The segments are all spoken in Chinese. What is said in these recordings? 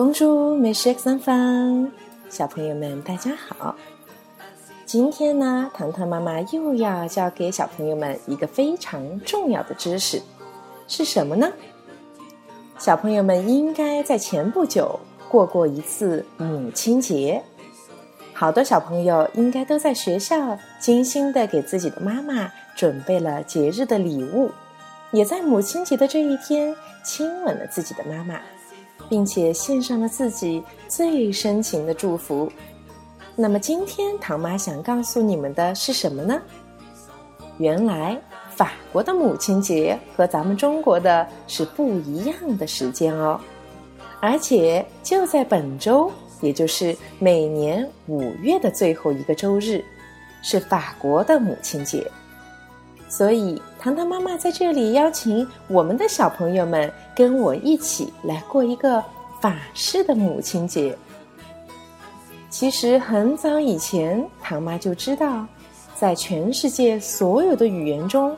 公主美食三方，小朋友们大家好。今天呢，糖糖妈妈又要教给小朋友们一个非常重要的知识，是什么呢？小朋友们应该在前不久过过一次母亲节，好多小朋友应该都在学校精心的给自己的妈妈准备了节日的礼物，也在母亲节的这一天亲吻了自己的妈妈。并且献上了自己最深情的祝福。那么今天唐妈想告诉你们的是什么呢？原来法国的母亲节和咱们中国的是不一样的时间哦，而且就在本周，也就是每年五月的最后一个周日，是法国的母亲节。所以，糖糖妈妈在这里邀请我们的小朋友们跟我一起来过一个法式的母亲节。其实很早以前，糖妈就知道，在全世界所有的语言中，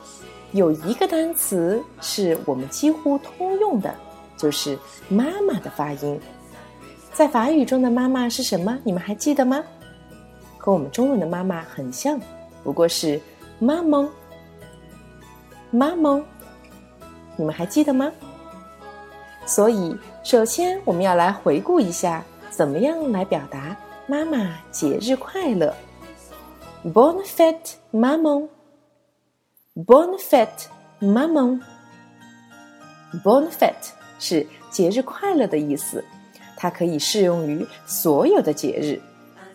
有一个单词是我们几乎通用的，就是“妈妈”的发音。在法语中的“妈妈”是什么？你们还记得吗？和我们中文的“妈妈”很像，不过是“妈妈”。妈妈，你们还记得吗？所以，首先我们要来回顾一下，怎么样来表达“妈妈节日快乐 ”？Bonne fête, maman! Bonne fête, maman! Bonne fête 是节日快乐的意思，它可以适用于所有的节日。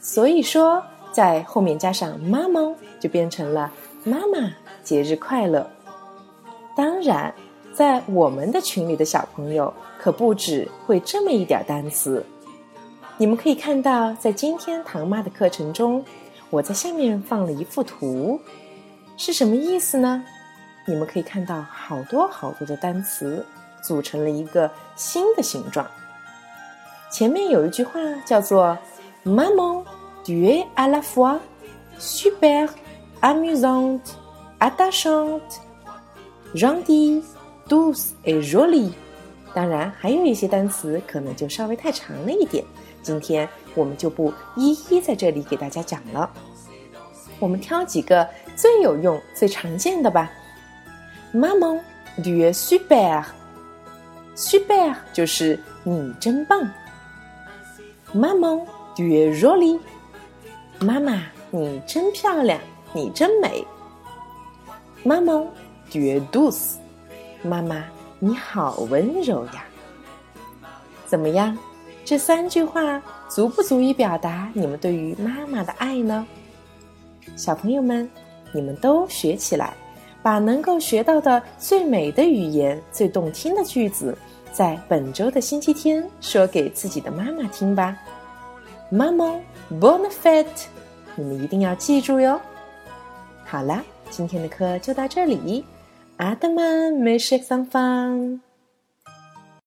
所以说，在后面加上“ m a m o n ”，就变成了“妈妈节日快乐”。当然，在我们的群里的小朋友可不止会这么一点单词。你们可以看到，在今天唐妈的课程中，我在下面放了一幅图，是什么意思呢？你们可以看到好多好多的单词组成了一个新的形状。前面有一句话叫做 “Maman, tu es à la fois super amusante, attachante.” Rondi, douce et jolie。当然，还有一些单词可能就稍微太长了一点，今天我们就不一一在这里给大家讲了。我们挑几个最有用、最常见的吧。Maman, tu es super. Super 就是你真棒。Maman, tu es jolie. 妈妈，你真漂亮，你真美。Maman. Du douce，妈妈你好温柔呀。怎么样？这三句话足不足以表达你们对于妈妈的爱呢？小朋友们，你们都学起来，把能够学到的最美的语言、最动听的句子，在本周的星期天说给自己的妈妈听吧。妈妈，Bonne fête！你们一定要记住哟。好啦，今天的课就到这里。阿德曼，美食上方。